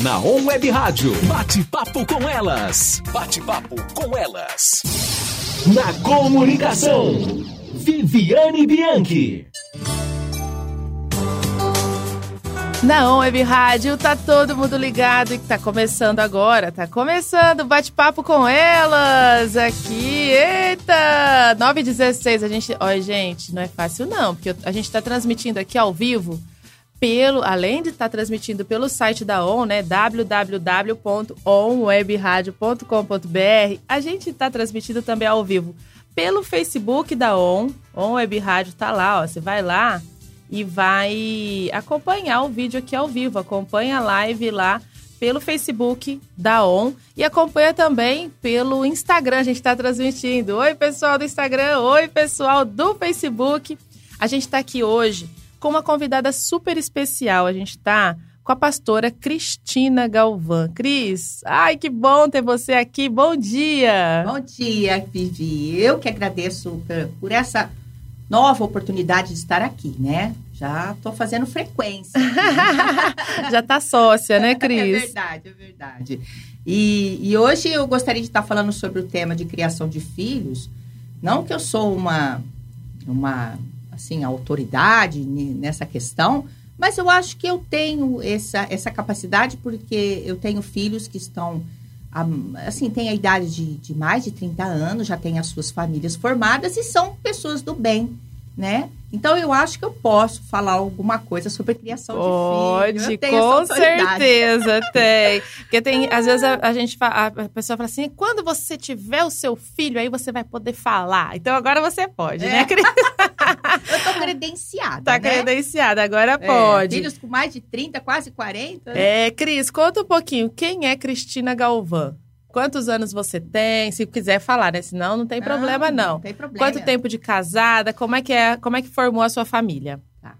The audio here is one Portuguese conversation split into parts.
Na On Web Rádio. Bate-papo com elas. Bate-papo com elas. Na comunicação. Viviane Bianchi. Na On Web Rádio, tá todo mundo ligado e tá começando agora, tá começando o bate-papo com elas aqui, eita! 9 e 16, a gente, olha gente, não é fácil não, porque a gente tá transmitindo aqui ao vivo pelo, além de estar transmitindo pelo site da ON, né, www.onwebradio.com.br, a gente está transmitindo também ao vivo pelo Facebook da ON, ON Web Rádio tá lá, ó, você vai lá e vai acompanhar o vídeo aqui ao vivo, acompanha a live lá pelo Facebook da ON e acompanha também pelo Instagram, a gente está transmitindo. Oi, pessoal do Instagram, oi, pessoal do Facebook. A gente está aqui hoje com uma convidada super especial. A gente está com a pastora Cristina Galvão. Cris, ai que bom ter você aqui. Bom dia. Bom dia, Vivi. Eu que agradeço por, por essa nova oportunidade de estar aqui, né? Já estou fazendo frequência. Já tá sócia, né, Cris? É verdade, é verdade. E, e hoje eu gostaria de estar falando sobre o tema de criação de filhos. Não que eu sou uma, uma assim, autoridade nessa questão, mas eu acho que eu tenho essa, essa capacidade porque eu tenho filhos que estão, assim, têm a idade de, de mais de 30 anos, já têm as suas famílias formadas e são pessoas do bem, né? Então eu acho que eu posso falar alguma coisa sobre criação Pode, de filhos. Pode, com certeza tem. Porque tem, às vezes a, a gente a pessoa fala assim: quando você tiver o seu filho, aí você vai poder falar. Então agora você pode, né, é. né, Cris? eu tô credenciada. Tá né? credenciada, agora é, pode. Filhos com mais de 30, quase 40. Né? É, Cris, conta um pouquinho. Quem é Cristina Galvão? Quantos anos você tem? Se quiser falar, né? Senão não tem não, problema, não. Não tem problema. Quanto tempo de casada? Como é que é? Como é que formou a sua família? Tá.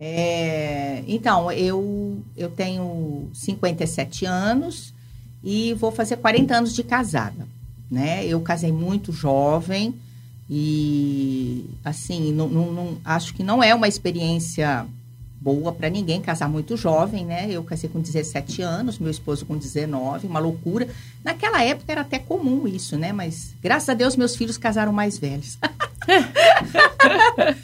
É, então, eu, eu tenho 57 anos e vou fazer 40 anos de casada. Né? Eu casei muito jovem e, assim, não, não, não acho que não é uma experiência boa para ninguém casar muito jovem, né? Eu casei com 17 anos, meu esposo com 19, uma loucura. Naquela época era até comum isso, né? Mas graças a Deus meus filhos casaram mais velhos.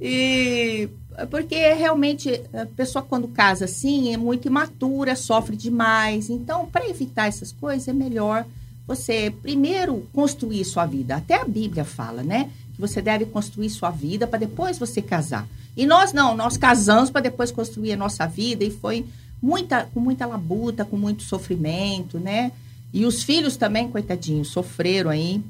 e porque realmente a pessoa quando casa assim é muito imatura, sofre demais. Então, para evitar essas coisas é melhor você primeiro construir sua vida. Até a Bíblia fala, né? Que você deve construir sua vida para depois você casar. E nós não, nós casamos para depois construir a nossa vida e foi muita, com muita labuta, com muito sofrimento, né? E os filhos também, coitadinhos, sofreram aí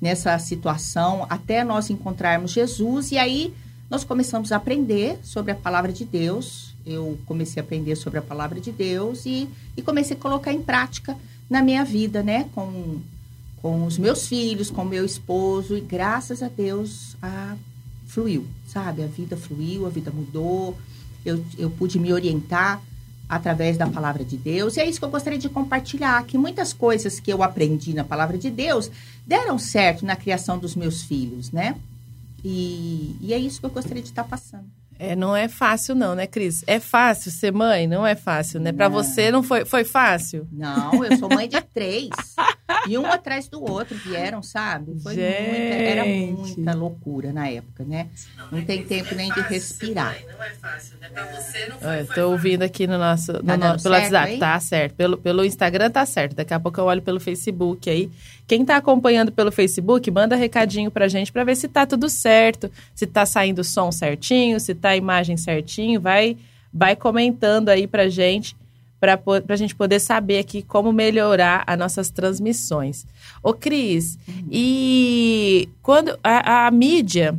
nessa situação até nós encontrarmos Jesus. E aí nós começamos a aprender sobre a palavra de Deus. Eu comecei a aprender sobre a palavra de Deus e, e comecei a colocar em prática na minha vida, né? Com, com os meus filhos, com meu esposo. E graças a Deus, a fluiu, sabe? A vida fluiu, a vida mudou. Eu, eu pude me orientar através da palavra de Deus. E é isso que eu gostaria de compartilhar, que muitas coisas que eu aprendi na palavra de Deus deram certo na criação dos meus filhos, né? E, e é isso que eu gostaria de estar passando. É, não é fácil não, né, Cris? É fácil ser mãe? Não é fácil, né? Para você não foi, foi fácil? Não, eu sou mãe de três. e um atrás do outro vieram, sabe? Foi Gente. muita, era muita loucura na época, né? Não, tem tempo nem de respirar. Não é fácil, né? Pra você não foi, eu tô ouvindo aqui no nosso, no tá nosso pelo WhatsApp, aí? tá certo. Pelo, pelo Instagram tá certo. Daqui a pouco eu olho pelo Facebook aí. Quem tá acompanhando pelo Facebook, manda recadinho pra gente para ver se tá tudo certo, se tá saindo o som certinho, se tá a imagem certinho, vai, vai comentando aí pra gente, para a gente poder saber aqui como melhorar as nossas transmissões. Ô, Cris, uhum. e quando a, a mídia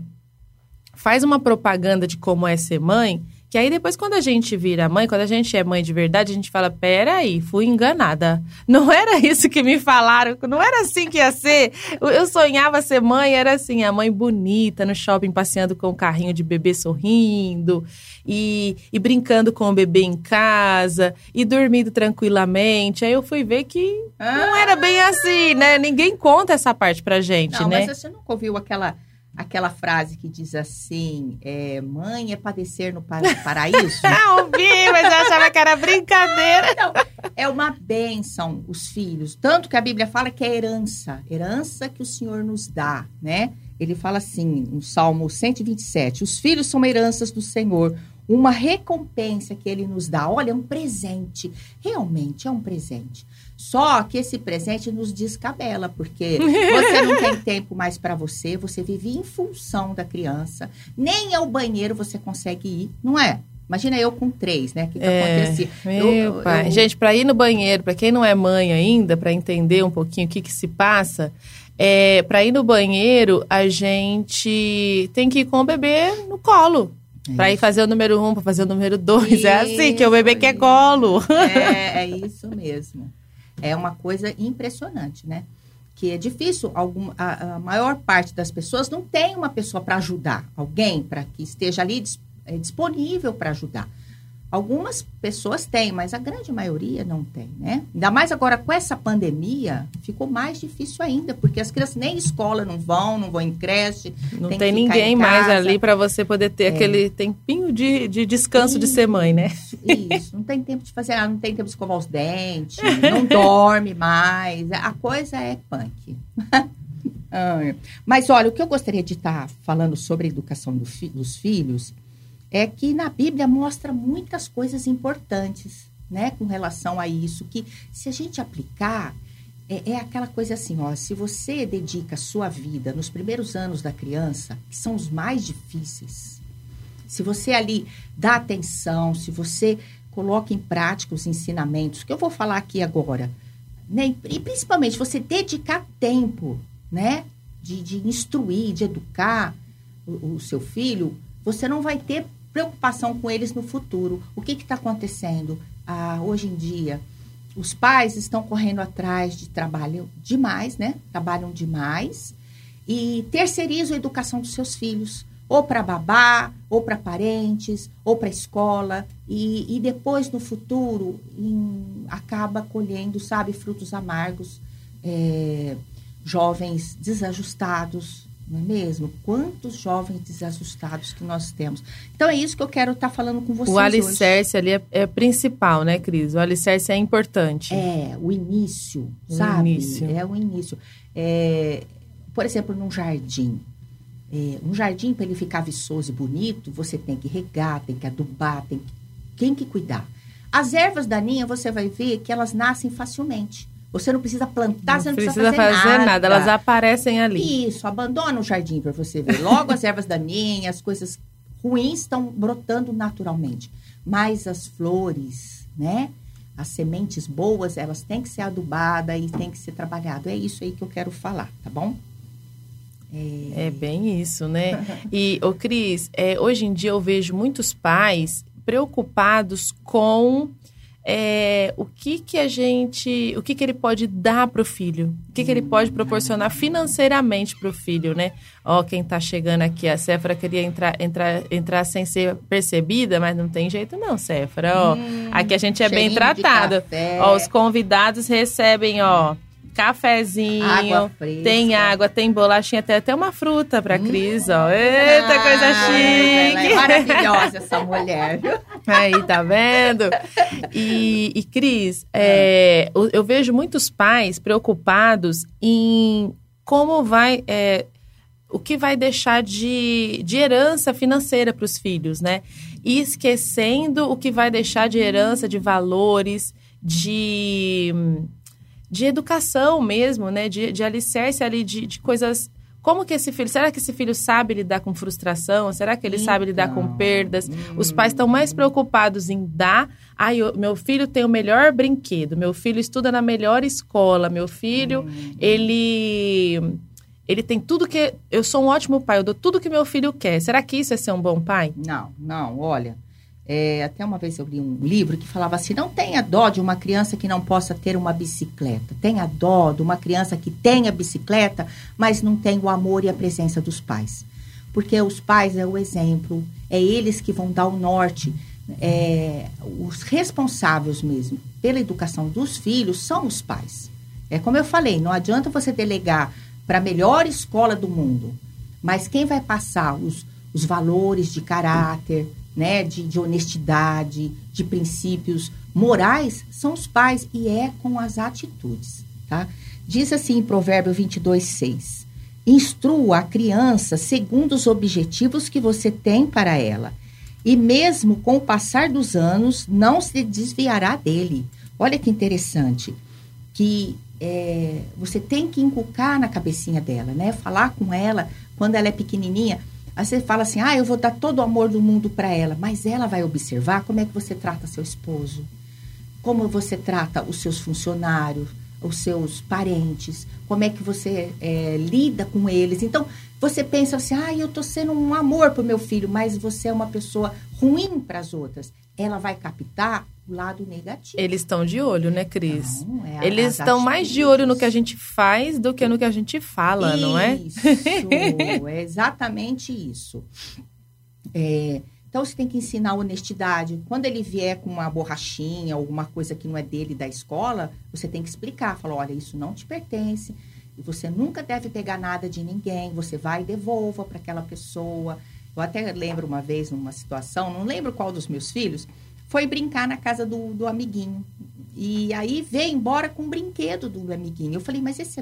faz uma propaganda de como é ser mãe, que aí depois, quando a gente vira mãe, quando a gente é mãe de verdade, a gente fala: peraí, fui enganada. Não era isso que me falaram, não era assim que ia ser. Eu sonhava ser mãe, era assim, a mãe bonita no shopping passeando com o carrinho de bebê sorrindo e, e brincando com o bebê em casa e dormindo tranquilamente. Aí eu fui ver que ah. não era bem assim, né? Ninguém conta essa parte pra gente, não, né? Mas você nunca ouviu aquela aquela frase que diz assim: é, mãe é padecer no paraíso? Ouvi, mas eu achava que era brincadeira. Não, é uma bênção os filhos. Tanto que a Bíblia fala que é herança, herança que o Senhor nos dá, né? Ele fala assim, no Salmo 127, os filhos são heranças do Senhor, uma recompensa que ele nos dá. Olha, é um presente. Realmente é um presente. Só que esse presente nos descabela, porque você não tem tempo mais para você, você vive em função da criança, nem ao banheiro você consegue ir, não é? Imagina eu com três, né? O que, que é, acontecia? Meu eu, pai. Eu... Gente, para ir no banheiro, para quem não é mãe ainda, para entender um pouquinho o que, que se passa, é, para ir no banheiro, a gente tem que ir com o bebê no colo. É para ir fazer o número um, para fazer o número dois. Isso, é assim, que o bebê quer colo. É, é isso mesmo. É uma coisa impressionante, né? Que é difícil, algum, a, a maior parte das pessoas não tem uma pessoa para ajudar, alguém para que esteja ali é, disponível para ajudar. Algumas pessoas têm, mas a grande maioria não tem, né? Ainda mais agora com essa pandemia, ficou mais difícil ainda, porque as crianças nem escola não vão, não vão em creche. Não tem, tem ninguém mais ali para você poder ter é. aquele tempinho de, de descanso isso, de ser mãe, né? Isso, não tem tempo de fazer, não tem tempo de escovar os dentes, não dorme mais. A coisa é punk. mas olha, o que eu gostaria de estar tá falando sobre a educação do fi, dos filhos é que na Bíblia mostra muitas coisas importantes, né, com relação a isso, que se a gente aplicar, é, é, aquela coisa assim, ó, se você dedica a sua vida nos primeiros anos da criança, que são os mais difíceis, se você ali dá atenção, se você coloca em prática os ensinamentos, que eu vou falar aqui agora, né, e principalmente você dedicar tempo, né, de, de instruir, de educar o, o seu filho, você não vai ter preocupação com eles no futuro. O que está acontecendo ah, hoje em dia? Os pais estão correndo atrás de trabalho demais, né? Trabalham demais e terceirizam a educação dos seus filhos, ou para babá, ou para parentes, ou para escola, e, e, depois no futuro em, acaba colhendo, sabe, frutos amargos, é, jovens desajustados, não é mesmo? Quantos jovens desajustados que nós temos. Então, é isso que eu quero estar tá falando com vocês O alicerce hoje. ali é, é, principal, né, Cris? O alicerce é importante. É, o início, o sabe? Início. É o início. É, por exemplo, num jardim. É, um jardim, para ele ficar viçoso e bonito, você tem que regar, tem que adubar, tem que, tem que cuidar. As ervas daninhas, você vai ver que elas nascem facilmente. Você não precisa plantar, não você não precisa, fazer, fazer nada. nada. Elas aparecem ali. Isso, abandona o jardim para você ver. Logo as ervas daninhas, as coisas ruins estão brotando naturalmente. Mas as flores, né? As sementes boas, elas têm que ser adubadas e têm que ser trabalhado. É isso aí que eu quero falar, tá bom? É, é bem isso, né? E, ô Cris, é, hoje em dia eu vejo muitos pais preocupados com é, o que que a gente, o que que ele pode dar para o filho, o que que ele pode proporcionar financeiramente para o filho, né? Ó, quem está chegando aqui, a Céfara queria entrar, entrar, entrar sem ser percebida, mas não tem jeito não, Céfara, ó. Hum, aqui a gente é bem tratado. Ó, os convidados recebem, ó, cafezinho, água tem água, tem bolachinha, tem até uma fruta pra Cris, ó. Eita, ah, coisa chique! é maravilhosa essa mulher, viu? Aí, tá vendo? E, e Cris, é, eu vejo muitos pais preocupados em como vai... É, o que vai deixar de, de herança financeira para os filhos, né? E esquecendo o que vai deixar de herança de valores, de de educação mesmo, né? De, de alicerce ali, de, de coisas como que esse filho, será que esse filho sabe lidar com frustração? Será que ele então, sabe lidar com então, perdas? Hum. Os pais estão mais preocupados em dar. Ai, ah, meu filho tem o melhor brinquedo, meu filho estuda na melhor escola, meu filho, hum. ele ele tem tudo que eu sou um ótimo pai, eu dou tudo que meu filho quer. Será que isso é ser um bom pai? Não, não, olha. É, até uma vez eu li um livro que falava assim: não tenha dó de uma criança que não possa ter uma bicicleta. Tenha dó de uma criança que tenha bicicleta, mas não tem o amor e a presença dos pais. Porque os pais é o exemplo, é eles que vão dar o norte. É, os responsáveis mesmo pela educação dos filhos são os pais. É como eu falei: não adianta você delegar para a melhor escola do mundo, Mas quem vai passar os, os valores de caráter, né, de, de honestidade, de princípios morais, são os pais e é com as atitudes, tá? Diz assim em Provérbio 22, 6. Instrua a criança segundo os objetivos que você tem para ela. E mesmo com o passar dos anos, não se desviará dele. Olha que interessante. Que é, você tem que inculcar na cabecinha dela, né? Falar com ela quando ela é pequenininha. Aí você fala assim: ah, eu vou dar todo o amor do mundo para ela, mas ela vai observar como é que você trata seu esposo, como você trata os seus funcionários, os seus parentes, como é que você é, lida com eles. Então, você pensa assim: ah, eu estou sendo um amor para o meu filho, mas você é uma pessoa ruim para as outras. Ela vai captar o lado negativo. Eles estão de olho, né, Cris? Não, é Eles estão mais de olho no que a gente faz do que no que a gente fala, isso, não é? Isso, é exatamente isso. É, então, você tem que ensinar honestidade. Quando ele vier com uma borrachinha, alguma coisa que não é dele da escola, você tem que explicar. Falar, olha, isso não te pertence. E você nunca deve pegar nada de ninguém. Você vai e devolva para aquela pessoa. Eu até lembro uma vez, numa situação, não lembro qual dos meus filhos, foi brincar na casa do, do amiguinho. E aí veio embora com um brinquedo do amiguinho. Eu falei, mas esse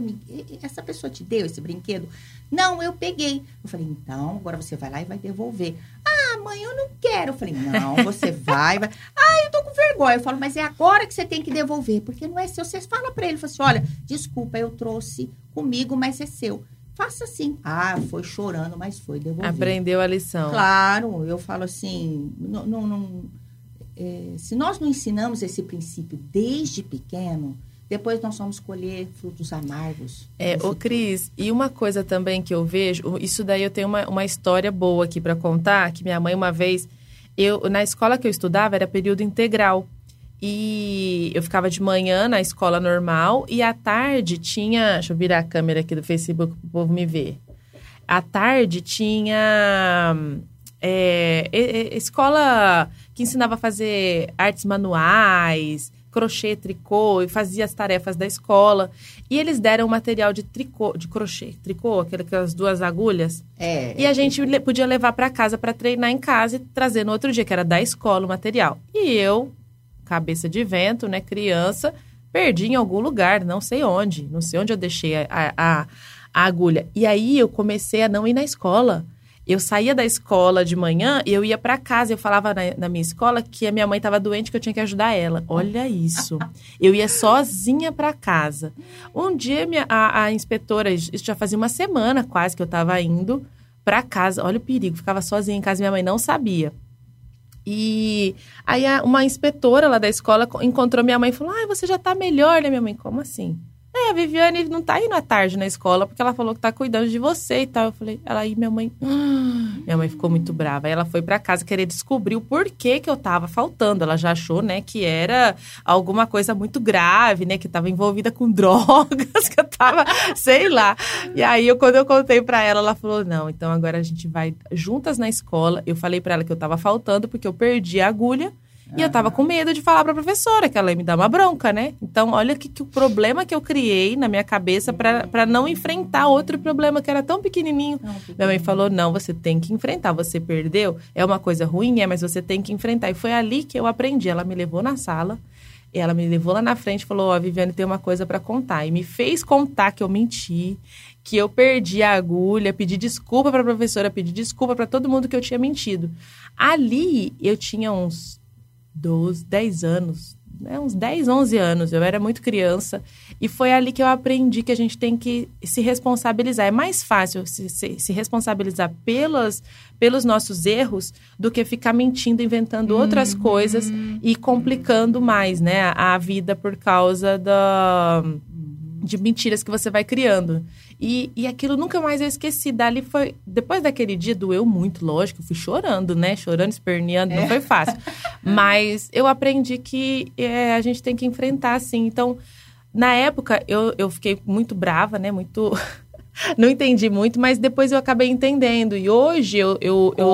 essa pessoa te deu esse brinquedo? Não, eu peguei. Eu falei, então, agora você vai lá e vai devolver. Ah, mãe, eu não quero. Eu falei, não, você vai, vai. Ah, eu tô com vergonha. Eu falo, mas é agora que você tem que devolver, porque não é seu. Você fala para ele, fala assim, olha, desculpa, eu trouxe comigo, mas é seu. Faça assim. Ah, foi chorando, mas foi devolver. Aprendeu a lição. Claro, eu falo assim, não, não, não é, se nós não ensinamos esse princípio desde pequeno, depois nós vamos colher frutos amargos. É, ô Cris, e uma coisa também que eu vejo, isso daí eu tenho uma, uma história boa aqui para contar, que minha mãe uma vez, eu na escola que eu estudava era período integral. E eu ficava de manhã na escola normal e à tarde tinha, deixa eu virar a câmera aqui do Facebook para o povo me ver. À tarde tinha é, é, escola que ensinava a fazer artes manuais, crochê, tricô, e fazia as tarefas da escola. E eles deram material de tricô, de crochê, tricô, aquelas duas agulhas. É. E a gente podia levar para casa para treinar em casa e trazer no outro dia, que era da escola o material. E eu, cabeça de vento, né, criança, perdi em algum lugar, não sei onde, não sei onde eu deixei a, a, a agulha. E aí eu comecei a não ir na escola eu saía da escola de manhã e eu ia para casa. Eu falava na, na, minha escola que a minha mãe estava doente, que eu tinha que ajudar ela. Olha isso. Eu ia sozinha para casa. Um dia minha, a, a, inspetora, isso já fazia uma semana quase que eu estava indo para casa. Olha o perigo, ficava sozinha em casa. Minha mãe não sabia. E aí uma inspetora lá da escola encontrou minha mãe e falou: Ah, você já está melhor, né, minha mãe? Como assim? A Viviane não tá indo à tarde na escola porque ela falou que tá cuidando de você e tal. Eu falei, ela aí, minha mãe. minha mãe ficou muito brava. Aí ela foi para casa querer descobrir o porquê que eu tava faltando. Ela já achou, né, que era alguma coisa muito grave, né, que tava envolvida com drogas, que eu tava, sei lá. E aí, eu, quando eu contei para ela, ela falou: não, então agora a gente vai juntas na escola. Eu falei para ela que eu tava faltando porque eu perdi a agulha. E eu tava com medo de falar pra professora, que ela ia me dar uma bronca, né? Então, olha que, que o problema que eu criei na minha cabeça para não enfrentar outro problema que era tão pequenininho. Não, Minha mãe falou: não, você tem que enfrentar. Você perdeu, é uma coisa ruim, é, mas você tem que enfrentar. E foi ali que eu aprendi. Ela me levou na sala. Ela me levou lá na frente e falou: Ó, oh, Viviane tem uma coisa para contar. E me fez contar que eu menti, que eu perdi a agulha, pedi desculpa para a professora, pedi desculpa para todo mundo que eu tinha mentido. Ali eu tinha uns 12, 10 anos, né, uns 10, 11 anos. Eu era muito criança. E foi ali que eu aprendi que a gente tem que se responsabilizar. É mais fácil se, se, se responsabilizar pelas, pelos nossos erros do que ficar mentindo, inventando uhum. outras coisas e complicando mais né, a, a vida por causa da, de mentiras que você vai criando. E, e aquilo nunca mais eu esqueci. Dali foi. Depois daquele dia doeu muito, lógico. Fui chorando, né? Chorando, esperneando, é. não foi fácil. Mas eu aprendi que é, a gente tem que enfrentar, assim. Então, na época, eu, eu fiquei muito brava, né? Muito. não entendi muito, mas depois eu acabei entendendo. E hoje eu, eu, eu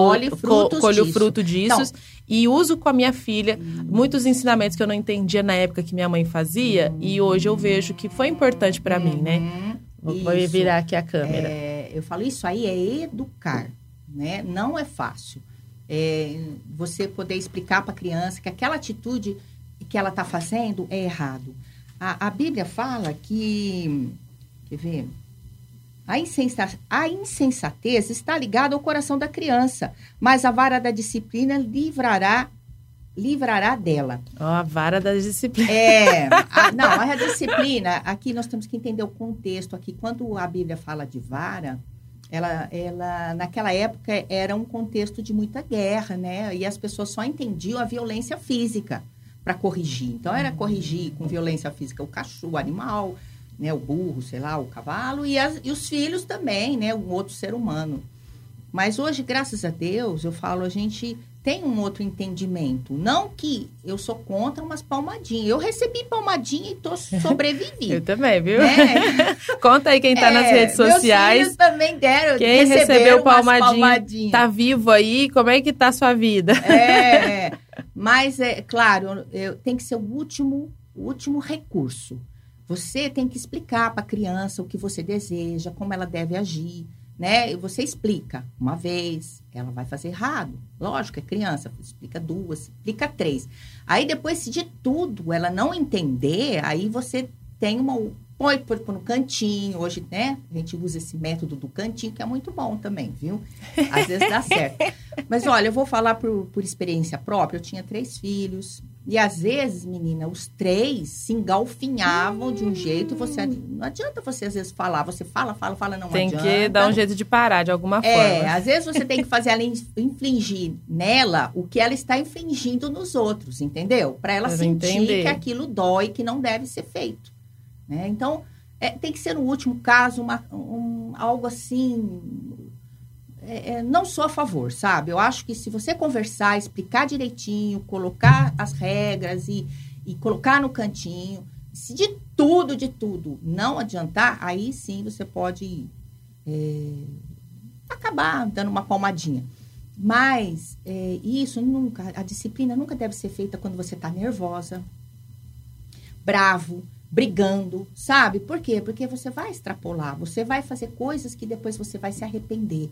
co colho o fruto disso então, e uso com a minha filha muitos ensinamentos que eu não entendia na época que minha mãe fazia. E hoje eu vejo que foi importante para hum. mim, né? Vou, virar aqui a câmera. É, eu falo, isso aí é educar, né? Não é fácil. É, você poder explicar para a criança que aquela atitude que ela está fazendo é errado. A, a, Bíblia fala que, quer ver, a, insensa, a insensatez está ligada ao coração da criança, mas a vara da disciplina livrará livrará dela. Oh, a vara da disciplina. É, a, não, a disciplina, aqui nós temos que entender o contexto aqui. Quando a Bíblia fala de vara, ela, ela naquela época era um contexto de muita guerra, né? E as pessoas só entendiam a violência física para corrigir. Então era corrigir com violência física o cachorro, o animal, né, o burro, sei lá, o cavalo e, as, e os filhos também, né, um outro ser humano. Mas hoje, graças a Deus, eu falo, a gente tem um outro entendimento. Não que eu sou contra umas palmadinhas. Eu recebi palmadinha e tô sobrevivi. eu também, viu? Né? Conta aí quem tá é, nas redes sociais. Meus filhos também deram. Quem recebeu palmadinha, palmadinha, tá vivo aí? Como é que tá a sua vida? É, mas é claro, eu, tem que ser o último, o último recurso. Você tem que explicar para a criança o que você deseja, como ela deve agir né? Você explica uma vez, ela vai fazer errado. Lógico, é criança, explica duas, explica três. Aí depois, se de tudo ela não entender, aí você tem uma. Põe por, no cantinho, hoje, né? A gente usa esse método do cantinho, que é muito bom também, viu? Às vezes dá certo. Mas olha, eu vou falar por, por experiência própria. Eu tinha três filhos, e às vezes, menina, os três se engalfinhavam hum. de um jeito. Você não adianta você às vezes falar. Você fala, fala, fala, não tem adianta. Tem que dar um jeito de parar de alguma é, forma. É, às vezes você tem que fazer ela infligir nela o que ela está infligindo nos outros, entendeu? Para ela sentir entender. que aquilo dói, que não deve ser feito. Né? Então, é, tem que ser no último caso uma, um, algo assim é, é, não sou a favor, sabe? Eu acho que se você conversar, explicar direitinho, colocar as regras e, e colocar no cantinho, se de tudo, de tudo não adiantar, aí sim você pode é, acabar dando uma palmadinha. Mas é, isso nunca, a disciplina nunca deve ser feita quando você está nervosa, bravo, brigando, sabe? Por quê? Porque você vai extrapolar, você vai fazer coisas que depois você vai se arrepender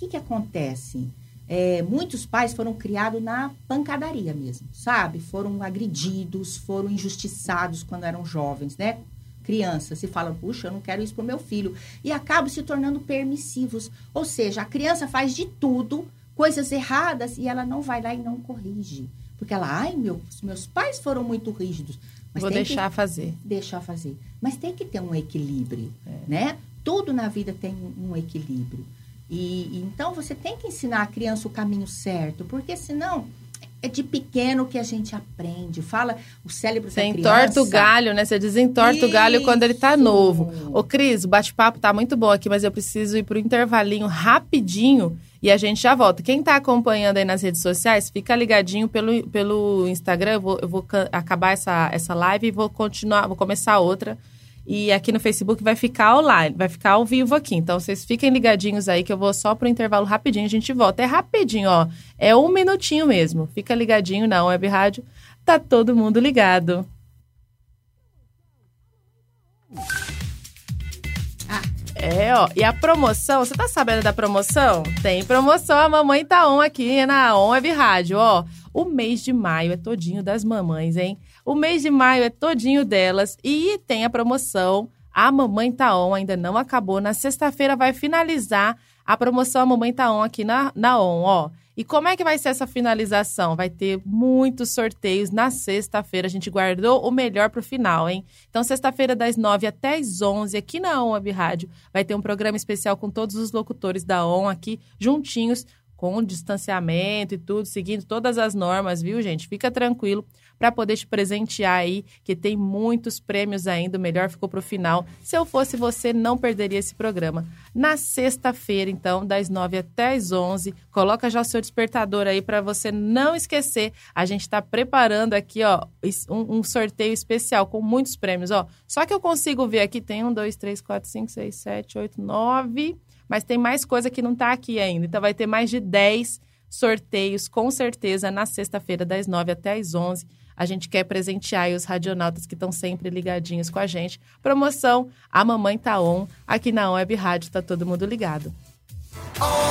que, que acontece? É, muitos pais foram criados na pancadaria mesmo, sabe? Foram agredidos, foram injustiçados quando eram jovens, né? Crianças, se fala, puxa, eu não quero isso pro meu filho. E acabam se tornando permissivos. Ou seja, a criança faz de tudo, coisas erradas, e ela não vai lá e não corrige. Porque ela, ai, meu, meus pais foram muito rígidos. Mas Vou deixar fazer. Deixar fazer. Mas tem que ter um equilíbrio, é. né? Tudo na vida tem um equilíbrio. E, então você tem que ensinar a criança o caminho certo, porque senão é de pequeno que a gente aprende. Fala o cérebro Você da criança. Entorta o galho, né? Você desentorta o galho quando ele tá novo. Ô, Cris, o bate-papo tá muito bom aqui, mas eu preciso ir pro intervalinho rapidinho e a gente já volta. Quem tá acompanhando aí nas redes sociais, fica ligadinho pelo, pelo Instagram. Eu vou, eu vou acabar essa, essa live e vou continuar, vou começar outra e aqui no Facebook vai ficar online, vai ficar ao vivo aqui. Então vocês fiquem ligadinhos aí que eu vou só pro intervalo rapidinho, a gente volta. É rapidinho, ó. É um minutinho mesmo. Fica ligadinho na Web Rádio. Tá todo mundo ligado. Ah, é, ó. E a promoção, você tá sabendo da promoção? Tem promoção, a mamãe tá on aqui na On Web Rádio, ó. O mês de maio é todinho das mamães, hein? O mês de maio é todinho delas e tem a promoção A Mamãe Tá On, ainda não acabou. Na sexta-feira vai finalizar a promoção A Mamãe Tá On aqui na, na On, ó. E como é que vai ser essa finalização? Vai ter muitos sorteios na sexta-feira. A gente guardou o melhor para o final, hein? Então, sexta-feira, das 9 até as 11, aqui na ON Web Rádio, vai ter um programa especial com todos os locutores da ON aqui, juntinhos, com distanciamento e tudo, seguindo todas as normas, viu, gente? Fica tranquilo para poder te presentear aí, que tem muitos prêmios ainda. O melhor ficou para o final. Se eu fosse você, não perderia esse programa. Na sexta-feira, então, das 9 até as 11, coloca já o seu despertador aí para você não esquecer. A gente está preparando aqui, ó, um, um, sorteio especial com muitos prêmios, ó. Só que eu consigo ver aqui, tem um, dois, três, quatro, cinco, seis, sete, oito, nove mas tem mais coisa que não está aqui ainda. Então vai ter mais de 10 sorteios, com certeza, na sexta-feira, das 9 até as 11. A gente quer presentear os radionautas que estão sempre ligadinhos com a gente. Promoção A Mamãe Tá On, aqui na Web Rádio, tá todo mundo ligado. Oh,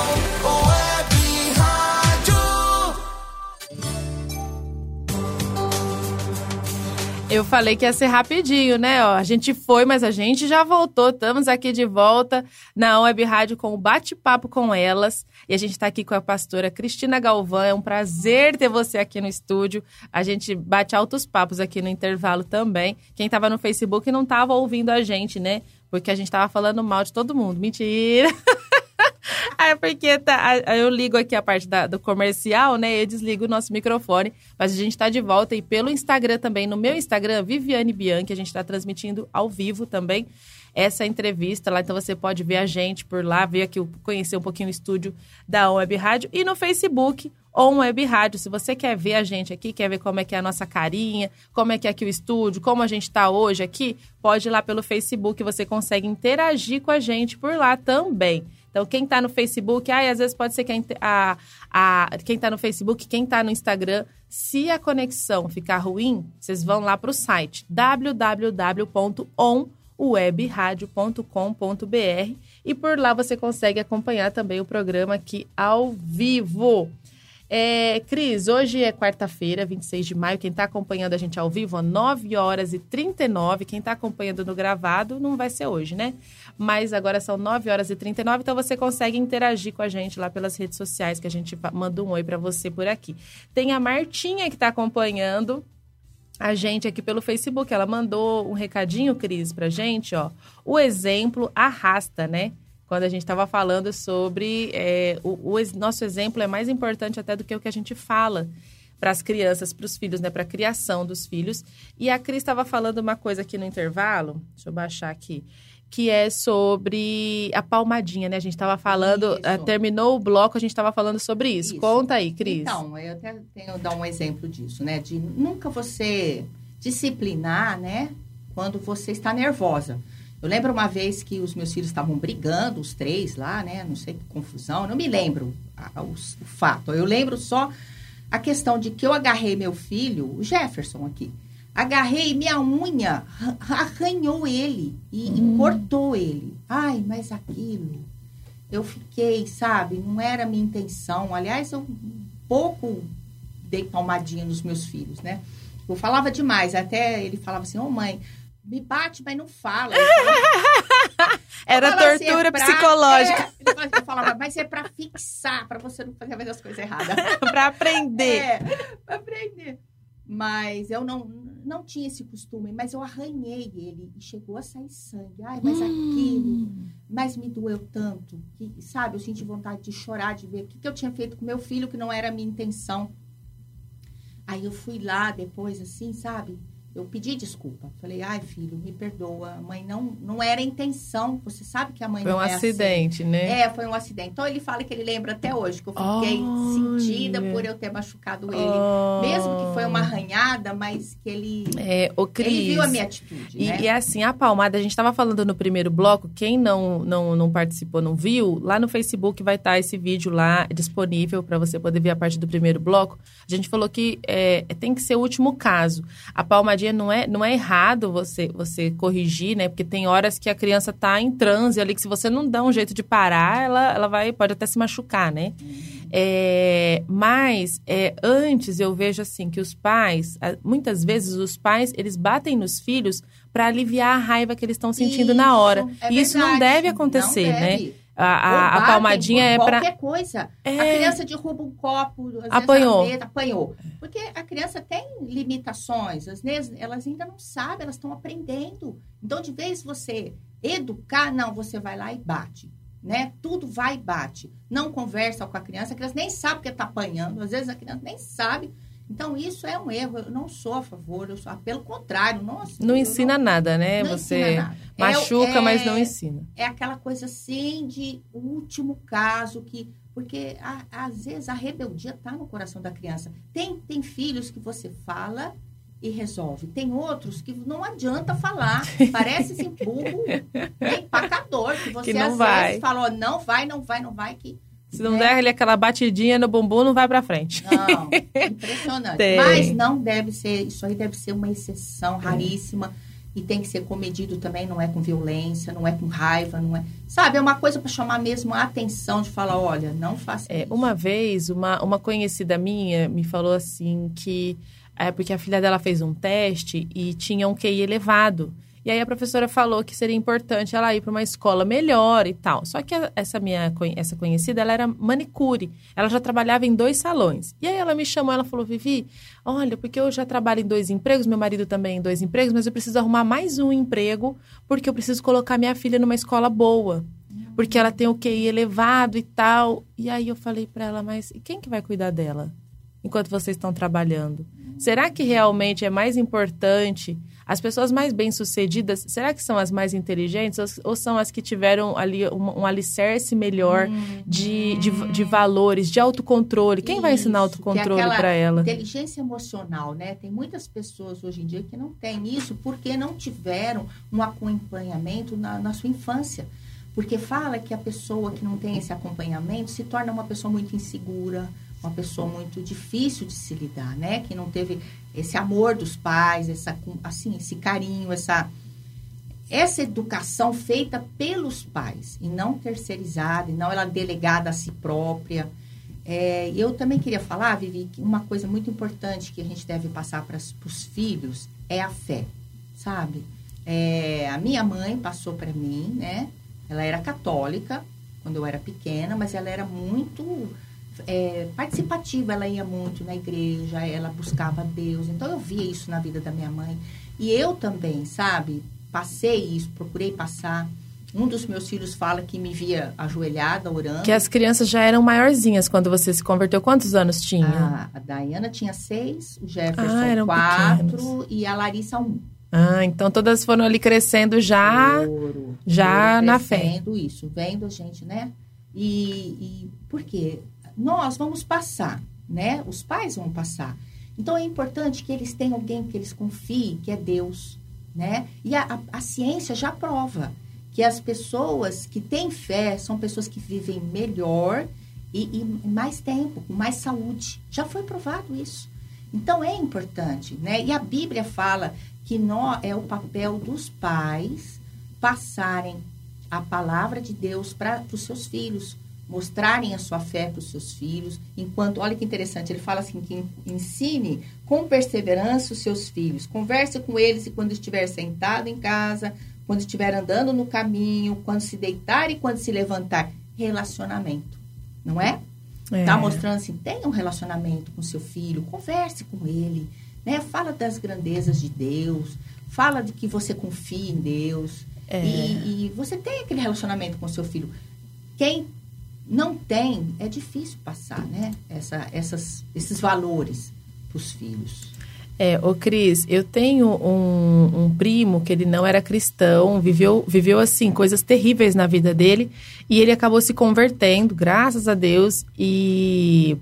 Eu falei que ia ser rapidinho, né? Ó, a gente foi, mas a gente já voltou. Estamos aqui de volta na Web Rádio com o bate-papo com elas. E a gente está aqui com a pastora Cristina Galvão. É um prazer ter você aqui no estúdio. A gente bate altos papos aqui no intervalo também. Quem estava no Facebook não estava ouvindo a gente, né? Porque a gente estava falando mal de todo mundo. Mentira! Aí porque tá, eu ligo aqui a parte da, do comercial, né? Eu desligo o nosso microfone. Mas a gente está de volta e pelo Instagram também. No meu Instagram, Viviane Bianchi, a gente está transmitindo ao vivo também essa entrevista lá. Então você pode ver a gente por lá, ver aqui, conhecer um pouquinho o estúdio da Web Rádio. E no Facebook, ou web rádio. Se você quer ver a gente aqui, quer ver como é que é a nossa carinha, como é que é aqui o estúdio, como a gente está hoje aqui, pode ir lá pelo Facebook, você consegue interagir com a gente por lá também. Então, quem está no Facebook, ah, às vezes pode ser que a, a, quem está no Facebook, quem está no Instagram, se a conexão ficar ruim, vocês vão lá para o site www.onwebradio.com.br e por lá você consegue acompanhar também o programa aqui ao vivo. É, Cris, hoje é quarta-feira, 26 de maio. Quem está acompanhando a gente ao vivo, 9 horas e 39. Quem está acompanhando no gravado, não vai ser hoje, né? Mas agora são 9 horas e 39, então você consegue interagir com a gente lá pelas redes sociais, que a gente manda um oi para você por aqui. Tem a Martinha que está acompanhando a gente aqui pelo Facebook. Ela mandou um recadinho, Cris, pra gente, ó. O exemplo arrasta, né? Quando a gente estava falando sobre é, o, o, nosso exemplo é mais importante até do que o que a gente fala para as crianças, para os filhos, né, para a criação dos filhos. E a Cris estava falando uma coisa aqui no intervalo, deixa eu baixar aqui, que é sobre a palmadinha, né? A gente estava falando, uh, terminou o bloco, a gente estava falando sobre isso. isso. Conta aí, Cris. Então, eu até tenho dar um exemplo disso, né? De nunca você disciplinar, né? Quando você está nervosa. Eu lembro uma vez que os meus filhos estavam brigando, os três lá, né? Não sei que confusão, não me lembro a, o, o, fato. Eu lembro só a questão de que eu agarrei meu filho, o Jefferson aqui, agarrei minha unha, arranhou ele e, hum. e cortou ele. Ai, mas aquilo, eu fiquei, sabe? Não era minha intenção. Aliás, eu pouco dei palmadinha nos meus filhos, né? Eu falava demais, até ele falava assim, ô oh, mãe, me bate, mas não fala. Era assim, tortura é pra, psicológica. É, eu falava, mas é para fixar, para você não fazer as coisas erradas. para aprender. É, para aprender. Mas eu não, não tinha esse costume, mas eu arranhei ele e chegou a sair sangue. Ai, mas hum. aquilo, mas me doeu tanto, que, sabe, eu senti vontade de chorar, de ver o que, que eu tinha feito com meu filho, que não era a minha intenção. Aí eu fui lá depois, assim, sabe? Eu pedi desculpa. Falei, ai, filho, me perdoa. Mãe, não, não era intenção. Você sabe que a mãe foi não um é assim. acidente, assim. né? É, foi um acidente. Então ele fala que ele lembra até hoje que eu fiquei sentida por eu ter machucado ele. Oh. Mesmo que foi uma arranhada, mas que ele, é, o Cris, ele viu a minha atitude. E, né? e assim, a palmada, a gente estava falando no primeiro bloco, quem não, não, não participou, não viu, lá no Facebook vai estar tá esse vídeo lá disponível para você poder ver a parte do primeiro bloco. A gente falou que é, tem que ser o último caso. A palmadinha não é, não é errado você, você corrigir, né? Porque tem horas que a criança tá em transe ali, que se você não dá um jeito de parar, ela, ela vai, pode até se machucar, né? É, mas é, antes eu vejo assim que os pais, muitas vezes os pais, eles batem nos filhos para aliviar a raiva que eles estão sentindo Isso, na hora. É e isso não deve acontecer, não deve. né? A, a, a palmadinha é para qualquer coisa. É... A criança derruba um copo, apanhou. Apanhou. Porque a criança tem limitações, às vezes elas ainda não sabem, elas estão aprendendo. Então, de vez você educar, não, você vai lá e bate. Né? Tudo vai e bate. Não conversa com a criança, a criança nem sabe que está apanhando, às vezes a criança nem sabe então, isso é um erro. Eu não sou a favor, eu sou, pelo contrário, nossa. Não ensina não, nada, né? Você nada. machuca, é, mas não ensina. É aquela coisa assim de último caso que. Porque a, às vezes a rebeldia está no coração da criança. Tem, tem filhos que você fala e resolve. Tem outros que não adianta falar. Parece esse burro é empacador, que você que às vai. vezes falou, não vai, não vai, não vai, que Se não né? der ali aquela batidinha no bumbum, não vai para frente. Não, impressionante. Mas não deve ser, isso aí deve ser uma exceção raríssima. E tem que ser comedido também, não é com violência, não é com raiva, não é. Sabe, é uma coisa para chamar mesmo a atenção de falar, olha, não faça é, isso. Uma vez, uma, uma conhecida minha me falou assim que é porque a filha dela fez um teste e tinha um QI elevado. E aí a professora falou que seria importante ela ir para uma escola melhor e tal. Só que essa minha essa conhecida, ela era manicure. Ela já trabalhava em dois salões. E aí ela me chamou, ela falou: "Vivi, olha, porque eu já trabalho em dois empregos, meu marido também em dois empregos, mas eu preciso arrumar mais um emprego porque eu preciso colocar minha filha numa escola boa." Porque ela tem o QI elevado e tal. E aí eu falei para ela: "Mas quem que vai cuidar dela enquanto vocês estão trabalhando?" Será que realmente é mais importante as pessoas mais bem-sucedidas, será que são as mais inteligentes ou, são as que tiveram ali um, um alicerce melhor hum, de, de, de, valores, de autocontrole? Quem Isso, vai ensinar autocontrole para ela? Inteligência emocional, né? Tem muitas pessoas hoje em dia que não têm isso porque não tiveram um acompanhamento na, na sua infância. Porque fala que a pessoa que não tem esse acompanhamento se torna uma pessoa muito insegura, uma pessoa muito difícil de se lidar, né? Que não teve esse amor dos pais, essa, assim, esse carinho, essa, essa educação feita pelos pais e não terceirizada, e não ela delegada a si própria. É, eu também queria falar, Vivi, que uma coisa muito importante que a gente deve passar para os filhos é a fé, sabe? É, a minha mãe passou para mim, né? Ela era católica quando eu era pequena, mas ela era muito é, participativa, ela ia muito na igreja, ela buscava Deus. Então eu via isso na vida da minha mãe. E eu também, sabe? Passei isso, procurei passar. Um dos meus filhos fala que me via ajoelhada, orando. Que as crianças já eram maiorzinhas quando você se converteu. Quantos anos tinha? A Dayana tinha seis, o Jefferson ah, quatro pequenos. e a Larissa um. Ah, então todas foram ali crescendo já, Ouro, já na fé. isso, vendo a gente, né? E, e por quê? Nós vamos passar, né? Os pais vão passar. Então é importante que eles tenham alguém que eles confiem, que é Deus, né? E a, a, a ciência já prova que as pessoas que têm fé são pessoas que vivem melhor e, e mais tempo, com mais saúde. Já foi provado isso. Então é importante, né? E a Bíblia fala que nós, é o papel dos pais passarem a palavra de Deus para os seus filhos mostrarem a sua fé para os seus filhos, enquanto, olha que interessante, ele fala assim, que ensine com perseverança os seus filhos, converse com eles e quando estiver sentado em casa, quando estiver andando no caminho, quando se deitar e quando se levantar, relacionamento, não é? é. Tá mostrando assim, tenha um relacionamento com seu filho, converse com ele, né? Fala das grandezas de Deus, fala de que você confia em Deus, é. e, e você tem aquele relacionamento com seu filho. Quem não tem, é difícil passar, né? Essa, essas, esses valores para os filhos. É, ô Cris, eu tenho um, um, primo que ele não era cristão, viveu, viveu assim, coisas terríveis na vida dele, e ele acabou se convertendo, graças a Deus, e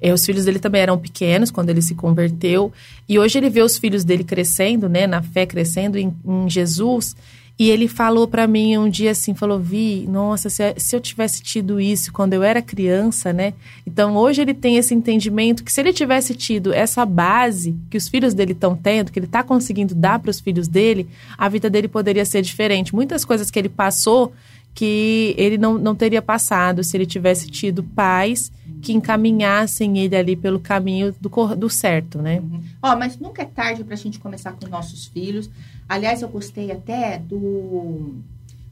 é, os filhos dele também eram pequenos quando ele se converteu, e hoje ele vê os filhos dele crescendo, né, na fé crescendo em, em Jesus, e ele falou para mim um dia assim, falou, Vi, nossa, se, se, eu tivesse tido isso quando eu era criança, né? Então hoje ele tem esse entendimento que se ele tivesse tido essa base que os filhos dele estão tendo, que ele está conseguindo dar para os filhos dele, a vida dele poderia ser diferente. Muitas coisas que ele passou que ele não, não teria passado se ele tivesse tido pais que encaminhassem ele ali pelo caminho do, do certo, né? Uhum. Ó, mas nunca é tarde para a gente começar com nossos filhos. Aliás, eu gostei até do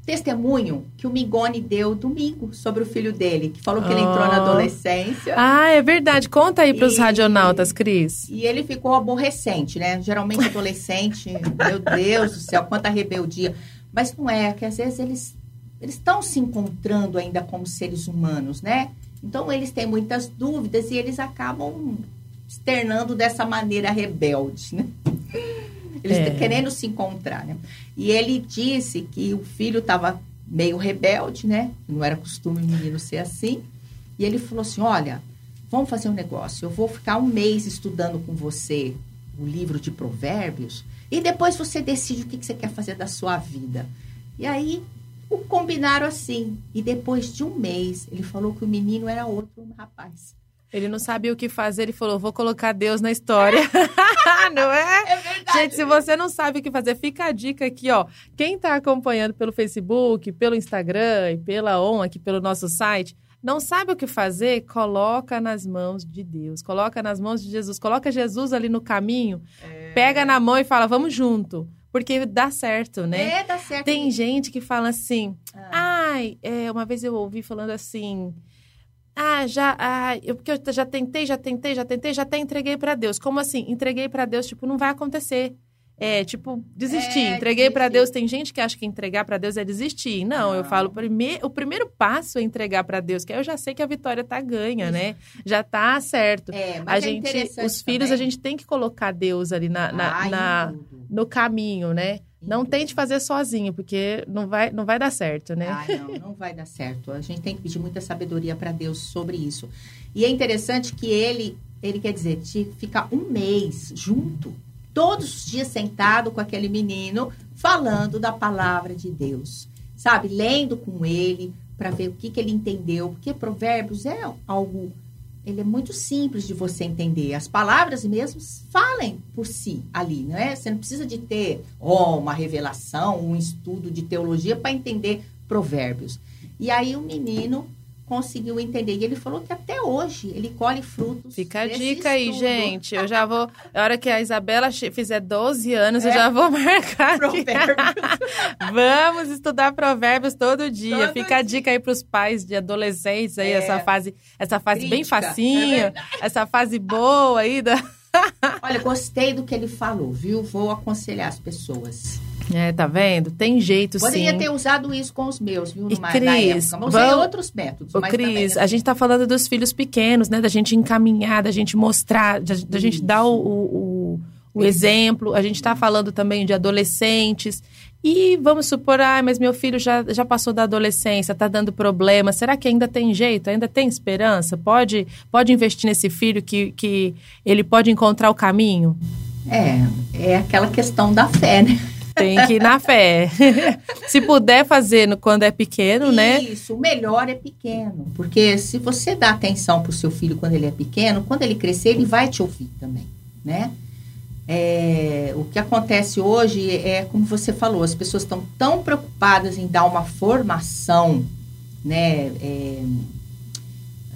testemunho que o Migoni deu domingo sobre o filho dele, que falou que oh. ele entrou na adolescência. Ah, é verdade. Conta aí para os radionautas, Cris. E ele ficou aborrecente, né? Geralmente adolescente, meu Deus do céu, quanta rebeldia. Mas não é, que às vezes eles eles estão se encontrando ainda como seres humanos, né? Então eles têm muitas dúvidas e eles acabam externando dessa maneira rebelde, né? Eles é. querendo se encontrar, né? E ele disse que o filho estava meio rebelde, né? Não era costume o menino ser assim. E ele falou assim: Olha, vamos fazer um negócio. Eu vou ficar um mês estudando com você o livro de Provérbios e depois você decide o que, que você quer fazer da sua vida. E aí o combinaram assim. E depois de um mês, ele falou que o menino era outro rapaz. Ele não sabia o que fazer, ele falou: vou colocar Deus na história. não é? É verdade. Gente, se você não sabe o que fazer, fica a dica aqui, ó. Quem está acompanhando pelo Facebook, pelo Instagram e pela ON, aqui pelo nosso site, não sabe o que fazer, coloca nas mãos de Deus, coloca nas mãos de Jesus, coloca Jesus ali no caminho, é... pega na mão e fala: vamos junto. Porque dá certo, né? É, dá certo. Tem gente que fala assim, ah. ai, é, uma vez eu ouvi falando assim, ah, já, ah, eu, porque eu já tentei, já tentei, já tentei, já até entreguei para Deus. Como assim? Entreguei para Deus, tipo, não vai acontecer. É, tipo, desistir. É, entreguei para Deus. Tem gente que acha que entregar para Deus é desistir. Não, não. eu falo, prime o primeiro passo é entregar para Deus, que aí eu já sei que a vitória tá ganha, né? Já tá certo. É, mas a é gente, os filhos, também. a gente tem que colocar Deus ali na, na, Ai, na no caminho, né? Não tente fazer sozinho, porque não vai, não vai dar certo, né? Ah, não, não vai dar certo. A gente tem que pedir muita sabedoria para Deus sobre isso. E é interessante que ele, ele quer dizer, de ficar um mês junto, todos os dias sentado com aquele menino, falando da palavra de Deus, sabe? Lendo com ele para ver o que, que ele entendeu, porque Provérbios é algo ele é muito simples de você entender. As palavras mesmo falem por si ali, não é? Você não precisa de ter oh, uma revelação, um estudo de teologia para entender provérbios. E aí o menino conseguiu entender. E ele falou que até hoje ele colhe frutos. Fica a dica aí, gente. Eu já vou. A hora que a Isabela fizer 12 anos, é. eu já vou marcar. Vamos estudar provérbios todo dia. Todo Fica dia. a dica aí para os pais de adolescentes aí, é. essa fase, essa fase Crítica. bem facinha, é essa fase boa aí da. Olha, gostei do que ele falou, viu? Vou aconselhar as pessoas. É, tá vendo? Tem jeito Poderia sim. ter usado isso com os meus, viu? E Cris, na Usei vamos... outros métodos. Ô, Cris, a gente tá falando dos filhos pequenos, né? Da gente encaminhar, da gente mostrar, da, da gente dar o, o, o exemplo. A gente tá falando também de adolescentes. E vamos supor, ah, mas meu filho já, já passou da adolescência, tá dando problema. Será que ainda tem jeito? Ainda tem esperança? Pode, pode investir nesse filho que, que ele pode encontrar o caminho? É, é aquela questão da fé, né? Tem que ir na fé. se puder fazer no, quando é pequeno, Isso, né? Isso, o melhor é pequeno. Porque se você dá atenção para o seu filho quando ele é pequeno, quando ele crescer, ele vai te ouvir também, né? É, o que acontece hoje é, como você falou, as pessoas estão tão preocupadas em dar uma formação, né? É,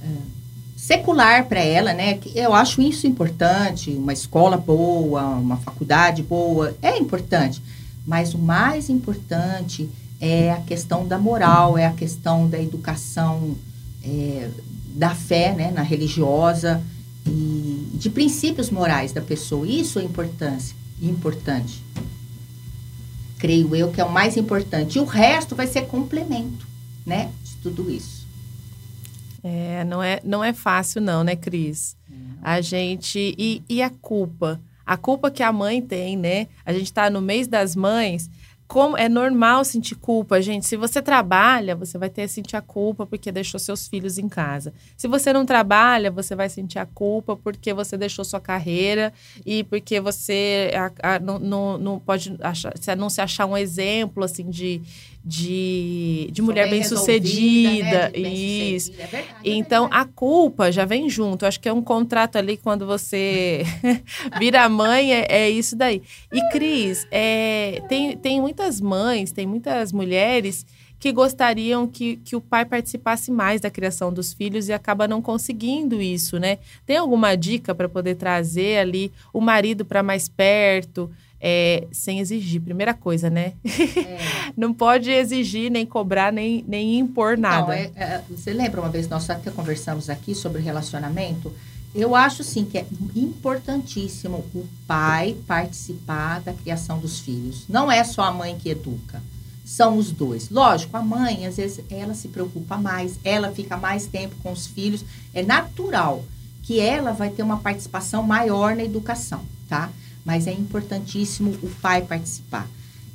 é, secular para ela, né? Eu acho isso importante, uma escola boa, uma faculdade boa, é importante. Mas o mais importante é a questão da moral, é a questão da educação é, da fé, né, na religiosa e de princípios morais da pessoa. Isso é importância, importante. Creio eu que é o mais importante. E o resto vai ser complemento, né, de tudo isso. É, não é, não é fácil não, né, Cris? A gente e, e a culpa a culpa que a mãe tem, né? A gente está no mês das mães. Como é normal sentir culpa, gente. Se você trabalha, você vai ter que sentir a culpa porque deixou seus filhos em casa. Se você não trabalha, você vai sentir a culpa porque você deixou sua carreira e porque você a, a, não, não, não, pode achar, não se achar um exemplo assim de, de, de mulher bem-sucedida. Bem né? Isso. Bem é verdade, é então, é a culpa já vem junto. Acho que é um contrato ali quando você vira mãe, é, é, isso daí. E, Cris, é, tem, tem muitas mães, tem muitas mulheres que gostariam que, que o pai participasse mais da criação dos filhos e acaba não conseguindo isso, né? Tem alguma dica para poder trazer ali o marido para mais perto? É, sem exigir. Primeira coisa, né? É. não pode exigir, nem cobrar, nem, nem impor nada. é, é, você lembra uma vez, nós até conversamos aqui sobre relacionamento? Eu acho, sim, que é importantíssimo o pai participar da criação dos filhos. Não é só a mãe que educa, são os dois. Lógico, a mãe, às vezes, ela se preocupa mais, ela fica mais tempo com os filhos. É natural que ela vai ter uma participação maior na educação, tá? Mas é importantíssimo o pai participar.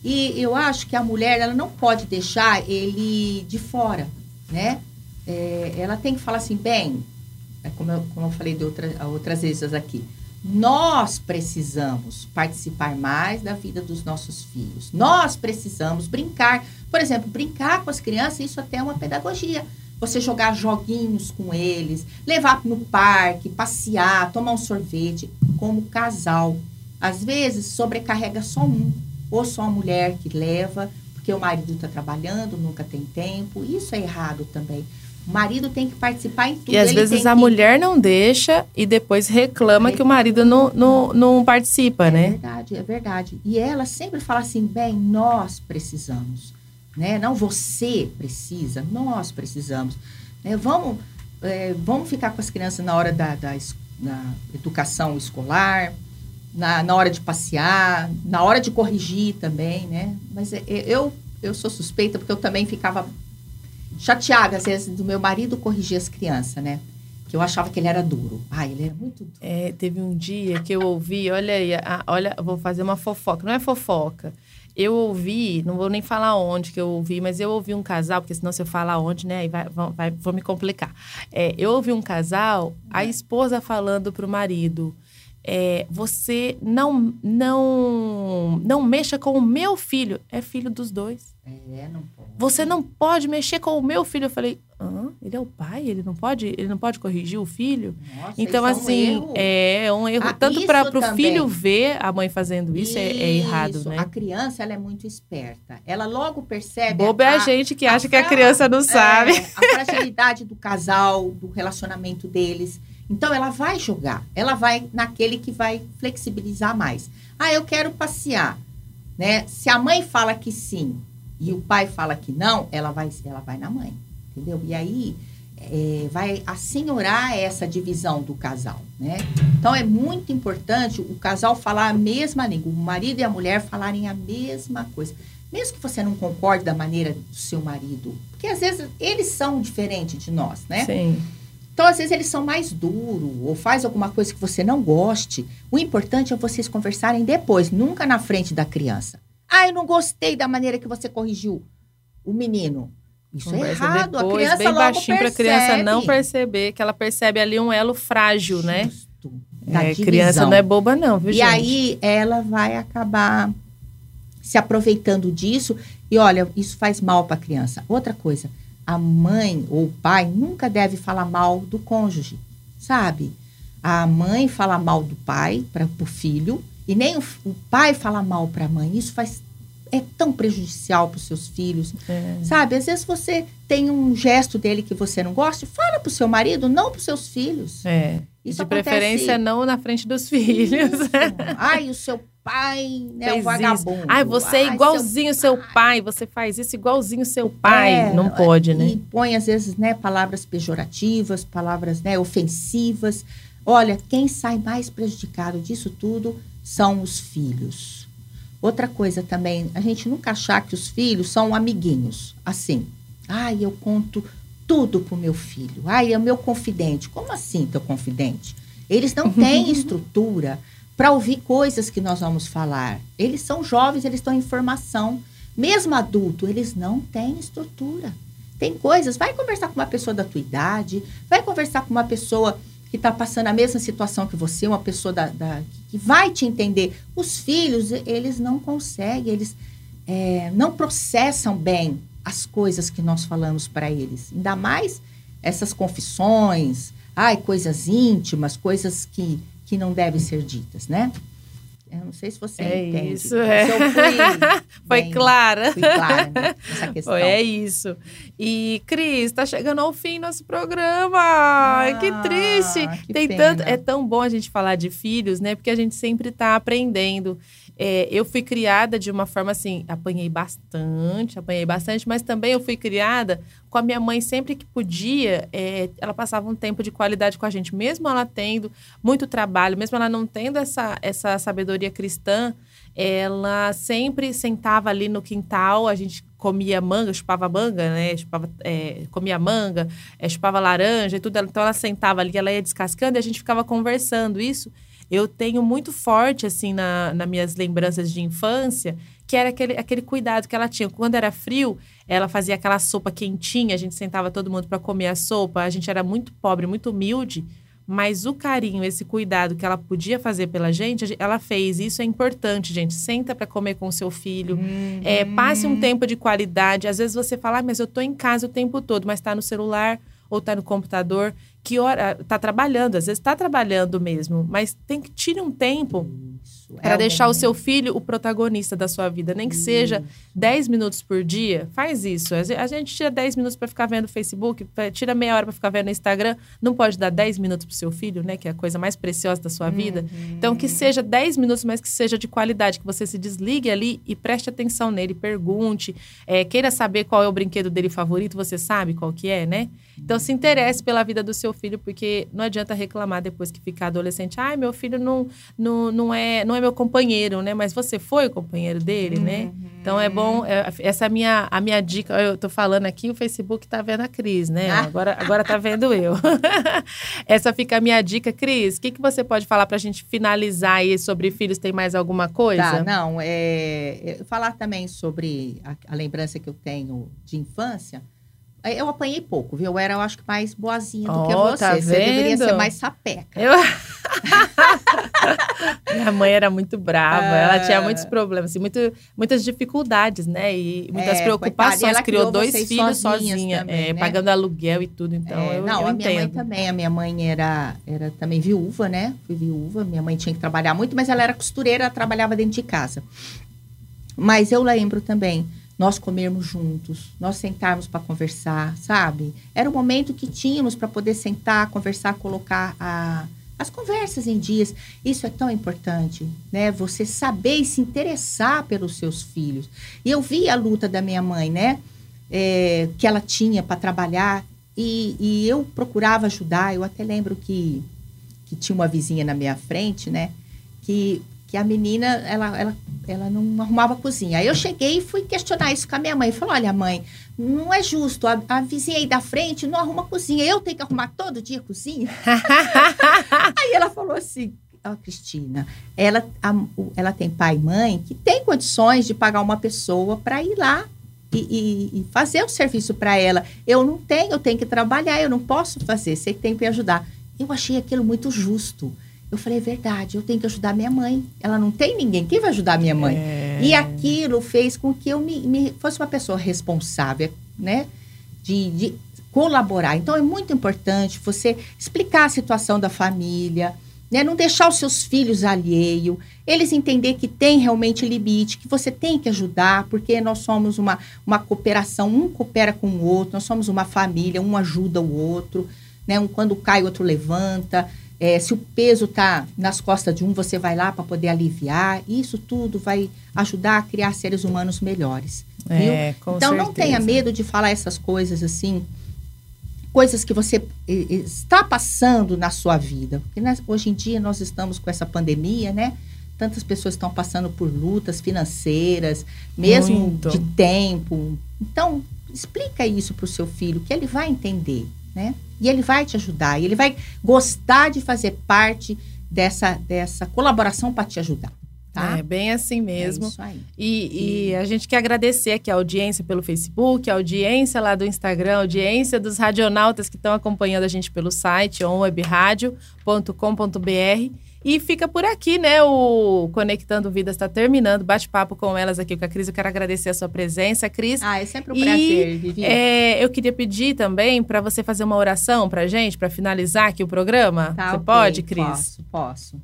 E eu acho que a mulher ela não pode deixar ele de fora, né? É, ela tem que falar assim, bem, é como eu, como eu falei de outra, outras vezes aqui, Nós precisamos participar mais da vida dos nossos filhos. Nós precisamos brincar. Por exemplo, brincar com as crianças, isso até é uma pedagogia. Você jogar joguinhos com eles, levar no parque, passear, tomar um sorvete, como casal. Às vezes sobrecarrega só um, ou só a mulher que leva, porque o marido está trabalhando, nunca tem tempo. Isso é errado também. O marido tem que participar em tudo. E às Ele vezes a que... mulher não deixa e depois reclama é. que o marido não, não, não participa, é né? É verdade, é verdade. E ela sempre fala assim: bem, nós precisamos. Né? Não você precisa, nós precisamos. Né? Vamos, é, vamos ficar com as crianças na hora da, da educação escolar, na, na hora de passear, na hora de corrigir também, né? Mas é, é, eu, eu sou suspeita porque eu também ficava chateada, às vezes, do meu marido corrigir as crianças, né? Que eu achava que ele era duro. Ah, ele era muito duro. É, teve um dia que eu ouvi, olha aí, a, olha, vou fazer uma fofoca. Não é fofoca. Eu ouvi, não vou nem falar onde que eu ouvi, mas eu ouvi um casal, porque senão se eu falar onde, né, aí vai, vai, vou me complicar. É, eu ouvi um casal, a esposa falando pro marido, é, você não, não, não mexa com o meu filho. É filho dos dois. É, não pode. Você não pode mexer com o meu filho. Eu falei, ah, ele é o pai, ele não pode, ele não pode corrigir o filho. Nossa, então assim, é um erro. é um erro ah, tanto para o filho ver a mãe fazendo isso, isso é, é, errado, né? A criança ela é muito esperta. Ela logo percebe. Bobo é a, gente que acha a que a criança não sabe. É, a fragilidade do casal, do relacionamento deles. Então ela vai jogar, ela vai naquele que vai flexibilizar mais. Ah, eu quero passear, né? Se a mãe fala que sim e o pai fala que não, ela vai, ela vai na mãe, entendeu? E aí é, vai assenhorar essa divisão do casal, né? Então é muito importante o casal falar a mesma língua, o marido e a mulher falarem a mesma coisa. Mesmo que você não concorde da maneira do seu marido, porque às vezes eles são diferentes de nós, né? Sim. Então, às vezes, eles são mais duros ou faz alguma coisa que você não goste. O importante é vocês conversarem depois, nunca na frente da criança. Ah, eu não gostei da maneira que você corrigiu o menino. Isso é Conversa é errado. Depois, a criança bem baixinho para a criança não perceber que ela percebe ali um elo frágil, né? Justo, né? É, criança não é boba não, viu, E gente? aí ela vai acabar se aproveitando disso e olha, isso faz mal para a criança. Outra coisa, a mãe ou o pai nunca deve falar mal do cônjuge, sabe? A mãe fala mal do pai para o filho e nem o, o pai fala mal para a mãe. Isso faz é tão prejudicial para os seus filhos, é. sabe? Às vezes você tem um gesto dele que você não gosta, fala para o seu marido, não para os seus filhos. É. Isso de acontece... preferência não na frente dos filhos. Ai, o seu pai, né, Fez o vagabundo. Isso. Ai, você é igualzinho seu, seu pai. você faz isso igualzinho seu pai. É, não pode, né? E põe, às vezes, né, palavras pejorativas, palavras né, ofensivas. Olha, quem sai mais prejudicado disso tudo são os filhos. Outra coisa também, a gente nunca achar que os filhos são amiguinhos. Assim, ai, eu conto tudo pro meu filho. Ai, é o meu confidente. Como assim, teu confidente? Eles não têm estrutura para ouvir coisas que nós vamos falar. Eles são jovens, eles estão em formação. Mesmo adulto, eles não têm estrutura. Tem coisas, vai conversar com uma pessoa da tua idade, vai conversar com uma pessoa que está passando a mesma situação que você, uma pessoa da, da, que vai te entender. Os filhos, eles não conseguem, eles é, não processam bem as coisas que nós falamos para eles. Ainda mais essas confissões, ai, coisas íntimas, coisas que que não devem ser ditas, né? Eu não sei se você é entende. Isso, é. Foi bem, clara. Fui clara né, nessa questão. Foi, é isso. E, Cris, está chegando ao fim nosso programa. Ah, que triste. Que Tem tanto, é tão bom a gente falar de filhos, né? Porque a gente sempre está aprendendo. É, eu fui criada de uma forma assim, apanhei bastante, apanhei bastante, mas também eu fui criada com a minha mãe sempre que podia, é, ela passava um tempo de qualidade com a gente, mesmo ela tendo muito trabalho, mesmo ela não tendo essa, essa sabedoria cristã, ela sempre sentava ali no quintal, a gente comia manga, chupava manga, né? Chupava, é, comia manga, é, chupava laranja e tudo. Então ela sentava ali, ela ia descascando e a gente ficava conversando. Isso eu tenho muito forte, assim, na, nas minhas lembranças de infância, que era aquele, aquele cuidado que ela tinha. Quando era frio, ela fazia aquela sopa quentinha, a gente sentava todo mundo para comer a sopa. A gente era muito pobre, muito humilde, mas o carinho, esse cuidado que ela podia fazer pela gente, ela fez. Isso é importante, gente. Senta para comer com o seu filho. Uhum. É, passe um tempo de qualidade. Às vezes você fala, ah, mas eu tô em casa o tempo todo, mas está no celular ou está no computador. Que hora está trabalhando? Às vezes está trabalhando mesmo, mas tem que tire um tempo para é deixar o seu filho o protagonista da sua vida, nem que seja 10 minutos por dia, faz isso. A gente tira 10 minutos para ficar vendo Facebook, tira meia hora para ficar vendo Instagram, não pode dar 10 minutos pro seu filho, né, que é a coisa mais preciosa da sua vida. Uhum. Então que seja 10 minutos, mas que seja de qualidade, que você se desligue ali e preste atenção nele, pergunte, é, queira saber qual é o brinquedo dele favorito, você sabe qual que é, né? Então se interesse pela vida do seu filho, porque não adianta reclamar depois que ficar adolescente, ai, meu filho não, não, não é não é meu companheiro, né? Mas você foi o companheiro dele, né? uhum. né? Então é bom, é, essa é a minha, a minha dica. Eu tô falando aqui, o Facebook tá vendo a Cris, né? Ah. Agora, agora tá vendo eu. essa fica a minha dica. Cris, o que, que você pode falar pra gente finalizar aí sobre filhos? Tem mais alguma coisa? Tá, não. É, falar também sobre a, a lembrança que eu tenho de infância. Eu apanhei pouco, viu? Eu era, eu acho que, mais boazinha do oh, que você. Tá você deveria ser mais sapeca. Eu... Minha mãe era muito brava, é... ela tinha muitos problemas, assim, muito, muitas dificuldades, né? E muitas é, preocupações. Ela criou, dois filhos sozinha, também, é, né? pagando aluguel e tudo. Então, é, eu, não, eu a entendo. minha mãe também. A minha mãe era, era também viúva, né? Fui viúva. Minha mãe tinha que trabalhar muito, mas ela era costureira, ela trabalhava dentro de casa. Mas eu lembro também nós comermos juntos, nós sentarmos para conversar, sabe? Era o momento que tínhamos para poder sentar, conversar, colocar a, as conversas em dias. Isso é tão importante, né? Você saber e se interessar pelos seus filhos. E eu vi a luta da minha mãe, né? É, que ela tinha para trabalhar e, e, eu procurava ajudar. Eu até lembro que, que tinha uma vizinha na minha frente, né? Que que a menina, ela, ela, ela não arrumava a cozinha. Aí eu cheguei e fui questionar isso com a minha mãe. Falei, olha, mãe, não é justo, a, a vizinha aí da frente não arruma a cozinha, eu tenho que arrumar todo dia a cozinha? aí ela falou assim, ó, oh, Cristina, ela, a, ela tem pai e mãe que tem condições de pagar uma pessoa para ir lá e, e, e, fazer o serviço para ela. Eu não tenho, eu tenho que trabalhar, eu não posso fazer, você tem que me ajudar. Eu achei aquilo muito justo. Eu falei, é verdade, eu tenho que ajudar minha mãe. Ela não tem ninguém. Quem vai ajudar minha mãe? É... E aquilo fez com que eu me, me, fosse uma pessoa responsável, né? De, de colaborar. Então, é muito importante você explicar a situação da família, né? Não deixar os seus filhos alheio, eles entender que tem realmente limite, que você tem que ajudar, porque nós somos uma, uma cooperação, um coopera com o outro, nós somos uma família, um ajuda o outro, né? Um quando cai, o outro levanta. É, se o peso está nas costas de um, você vai lá para poder aliviar. Isso tudo vai ajudar a criar seres humanos melhores. É, então certeza. não tenha medo de falar essas coisas assim, coisas que você está passando na sua vida. Porque né, hoje em dia nós estamos com essa pandemia, né? Tantas pessoas estão passando por lutas financeiras, mesmo Muito. de tempo. Então, explica isso para o seu filho, que ele vai entender né? E ele vai te ajudar, e ele vai gostar de fazer parte dessa, dessa colaboração para te ajudar. Tá? É bem assim mesmo. É isso aí. E, e, a gente quer agradecer aqui a audiência pelo Facebook, a audiência lá do Instagram, a audiência dos radionautas que estão acompanhando a gente pelo site onwebradio.com.br. E fica por aqui, né? O Conectando Vidas está terminando. Bate-papo com elas aqui com a Cris. Eu quero agradecer a sua presença, Cris. Ah, é sempre um e, prazer, Vivi. É, eu queria pedir também para você fazer uma oração para gente, para finalizar aqui o programa. Tá, você okay, pode, Cris? Posso, posso.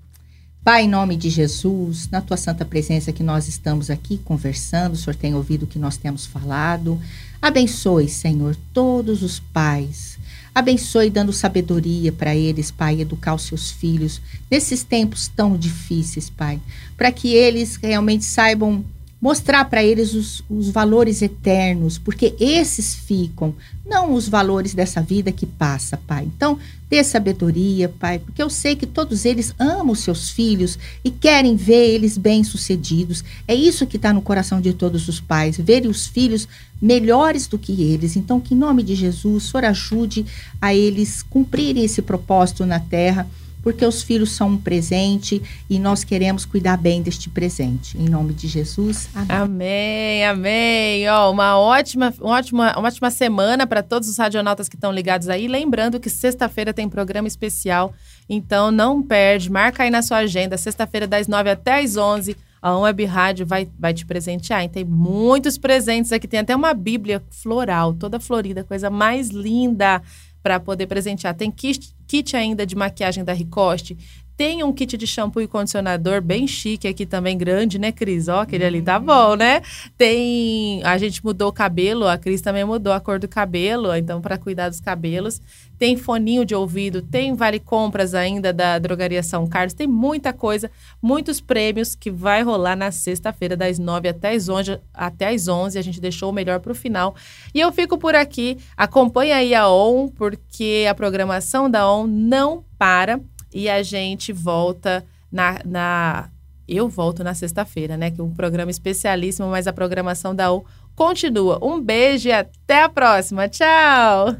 Pai, em nome de Jesus, na tua santa presença que nós estamos aqui conversando, o Senhor tem ouvido o que nós temos falado. Abençoe, Senhor, todos os pais Abençoe dando sabedoria para eles, Pai, educar os seus filhos nesses tempos tão difíceis, Pai, para que eles realmente saibam mostrar para eles os, os, valores eternos, porque esses ficam, não os valores dessa vida que passa, Pai. Então, dê sabedoria, Pai, porque eu sei que todos eles amam os seus filhos e querem ver eles bem-sucedidos. É isso que está no coração de todos os pais, verem os filhos melhores do que eles. Então, que em nome de Jesus, o Senhor ajude a eles cumprirem esse propósito na terra porque os filhos são um presente e nós queremos cuidar bem deste presente. Em nome de Jesus, amém. Amém, amém. Ó, uma ótima, ótima, uma ótima semana para todos os radionautas que estão ligados aí. Lembrando que sexta-feira tem programa especial, então não perde, marca aí na sua agenda, sexta-feira das 9 até as 11 a Web Rádio vai, vai te presentear. Tem muitos presentes aqui. Tem até uma Bíblia floral, toda florida, coisa mais linda para poder presentear. Tem kit, kit ainda de maquiagem da Ricoste. Tem um kit de shampoo e condicionador bem chique aqui também, grande, né, Cris? Ó, aquele ali tá uhum. bom, né? Tem. A gente mudou o cabelo, a Cris também mudou a cor do cabelo, então, para cuidar dos cabelos. Tem foninho de ouvido, tem vale compras ainda da Drogaria São Carlos, tem muita coisa, muitos prêmios que vai rolar na sexta-feira, das nove até as onze. Até as 11 a gente deixou o melhor para o final. E eu fico por aqui. Acompanha aí a ON, porque a programação da ON não para e a gente volta na, na eu volto na sexta-feira, né? Que é um programa especialíssimo, mas a programação da U continua. Um beijo e até a próxima. Tchau!